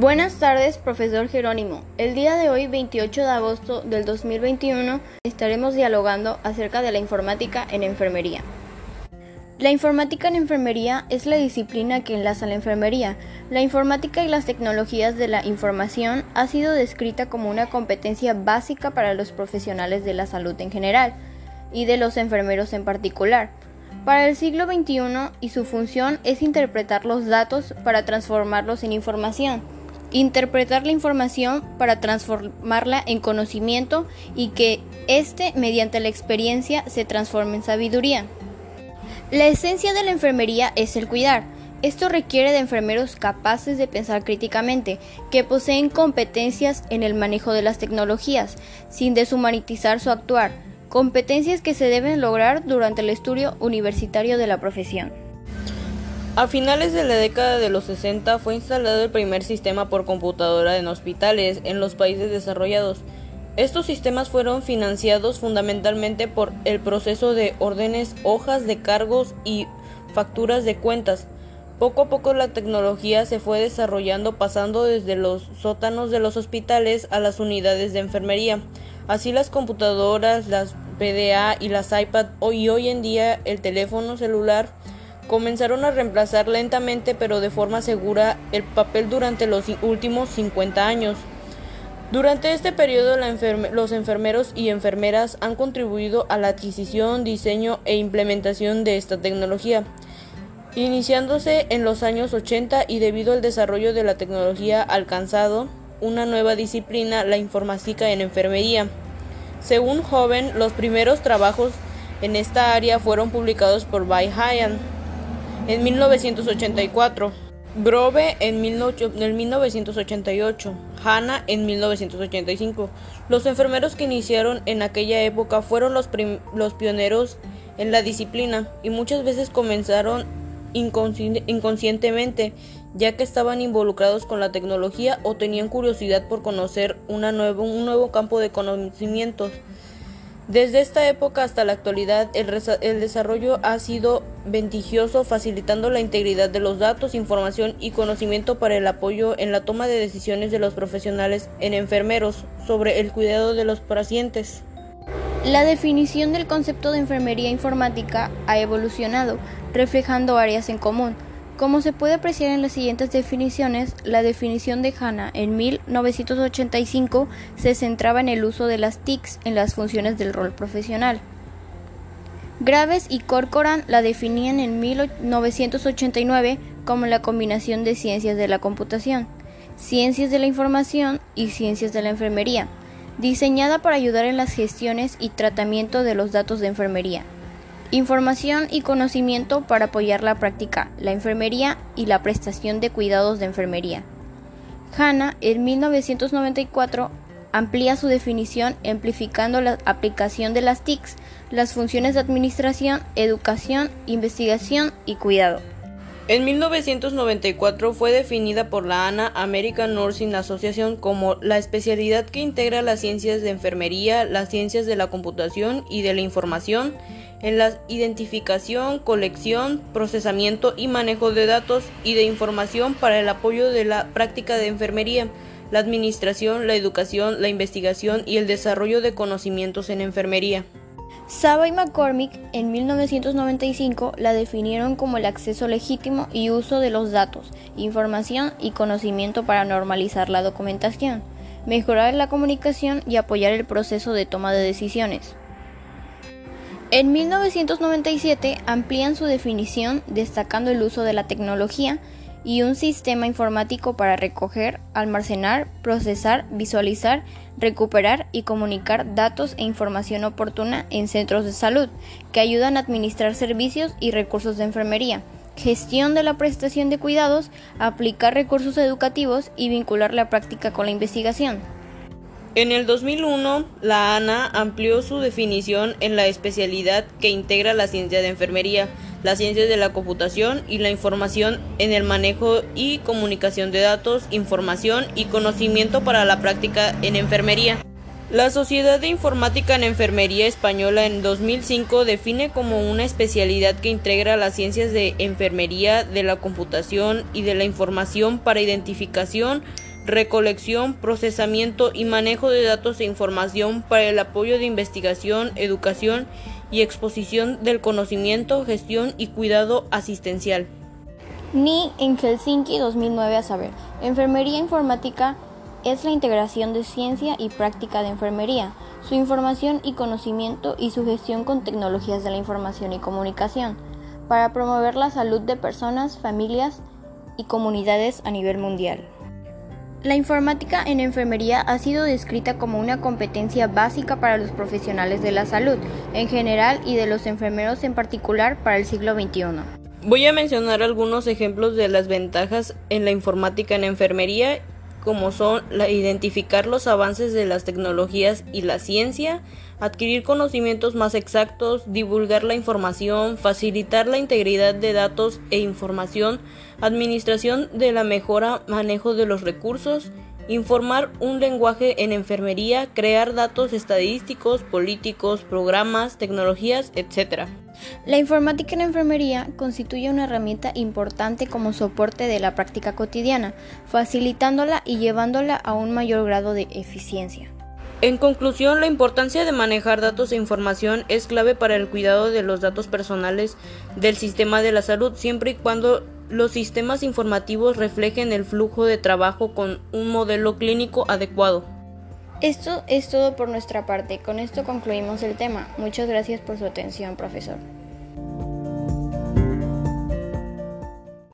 Buenas tardes, profesor Jerónimo. El día de hoy, 28 de agosto del 2021, estaremos dialogando acerca de la informática en enfermería. La informática en enfermería es la disciplina que enlaza la enfermería. La informática y las tecnologías de la información ha sido descrita como una competencia básica para los profesionales de la salud en general y de los enfermeros en particular. Para el siglo XXI y su función es interpretar los datos para transformarlos en información interpretar la información para transformarla en conocimiento y que éste, mediante la experiencia, se transforme en sabiduría. La esencia de la enfermería es el cuidar. Esto requiere de enfermeros capaces de pensar críticamente, que poseen competencias en el manejo de las tecnologías, sin deshumanizar su actuar, competencias que se deben lograr durante el estudio universitario de la profesión. A finales de la década de los 60 fue instalado el primer sistema por computadora en hospitales en los países desarrollados. Estos sistemas fueron financiados fundamentalmente por el proceso de órdenes, hojas de cargos y facturas de cuentas. Poco a poco la tecnología se fue desarrollando pasando desde los sótanos de los hospitales a las unidades de enfermería. Así las computadoras, las PDA y las iPad hoy hoy en día el teléfono celular comenzaron a reemplazar lentamente pero de forma segura el papel durante los últimos 50 años. Durante este periodo los enfermeros y enfermeras han contribuido a la adquisición, diseño e implementación de esta tecnología, iniciándose en los años 80 y debido al desarrollo de la tecnología alcanzado una nueva disciplina, la informática en enfermería. Según Joven, los primeros trabajos en esta área fueron publicados por By Hyan en 1984, Grove en, 1988, Hanna en 1985. Los enfermeros que iniciaron en aquella época fueron los, los pioneros en la disciplina y muchas veces comenzaron inconscientemente, ya que estaban involucrados con la tecnología o tenían curiosidad por conocer una un nuevo campo de conocimientos. Desde esta época hasta la actualidad, el, desarrollo ha sido ventigioso, facilitando la integridad de los datos, información y conocimiento para el apoyo en la toma de decisiones de los profesionales en enfermeros sobre el cuidado de los pacientes. La definición del concepto de enfermería informática ha evolucionado, reflejando áreas en común como se puede apreciar en las siguientes definiciones, la definición de Hanna en 1985 se centraba en el uso de las TICs en las funciones del rol profesional. Graves y Corcoran la definían en 1989 como la combinación de ciencias de la computación, ciencias de la información y ciencias de la enfermería, diseñada para ayudar en las gestiones y tratamiento de los datos de enfermería. Información y conocimiento para apoyar la práctica, la enfermería y la prestación de cuidados de enfermería. Hanna, en 1994, amplía su definición amplificando la aplicación de las TICs, las funciones de administración, educación, investigación y cuidado. En 1994 fue definida por la ANA American Nursing Association como la especialidad que integra las ciencias de enfermería, las ciencias de la computación y de la información en la identificación, colección, procesamiento y manejo de datos y de información para el apoyo de la práctica de enfermería, la administración, la educación, la investigación y el desarrollo de conocimientos en enfermería. Saba y McCormick en 1995 la definieron como el acceso legítimo y uso de los datos, información y conocimiento para normalizar la documentación, mejorar la comunicación y apoyar el proceso de toma de decisiones. En 1997 amplían su definición destacando el uso de la tecnología y un sistema informático para recoger, almacenar, procesar, visualizar, recuperar y comunicar datos e información oportuna en centros de salud que ayudan a administrar servicios y recursos de enfermería, gestión de la prestación de cuidados, aplicar recursos educativos y vincular la práctica con la investigación. En el 2001, la ANA amplió su definición en la especialidad que integra la ciencia de enfermería, las ciencias de la computación y la información en el manejo y comunicación de datos, información y conocimiento para la práctica en enfermería. La Sociedad de Informática en Enfermería Española en 2005 define como una especialidad que integra las ciencias de enfermería, de la computación y de la información para identificación, recolección, procesamiento y manejo de datos e información para el apoyo de investigación, educación y exposición del conocimiento, gestión y cuidado asistencial. Ni en Helsinki 2009 a saber, enfermería informática es la integración de ciencia y práctica de enfermería, su información y conocimiento y su gestión con tecnologías de la información y comunicación, para promover la salud de personas, familias y comunidades a nivel mundial. La informática en enfermería ha sido descrita como una competencia básica para los profesionales de la salud en general y de los enfermeros en particular para el siglo XXI. Voy a mencionar algunos ejemplos de las ventajas en la informática en enfermería como son identificar los avances de las tecnologías y la ciencia, adquirir conocimientos más exactos, divulgar la información, facilitar la integridad de datos e información, administración de la mejora, manejo de los recursos, informar un lenguaje en enfermería, crear datos estadísticos, políticos, programas, tecnologías, etc. La informática en enfermería constituye una herramienta importante como soporte de la práctica cotidiana, facilitándola y llevándola a un mayor grado de eficiencia. En conclusión, la importancia de manejar datos e información es clave para el cuidado de los datos personales del sistema de la salud, siempre y cuando los sistemas informativos reflejen el flujo de trabajo con un modelo clínico adecuado. Esto es todo por nuestra parte. Con esto concluimos el tema. Muchas gracias por su atención, profesor.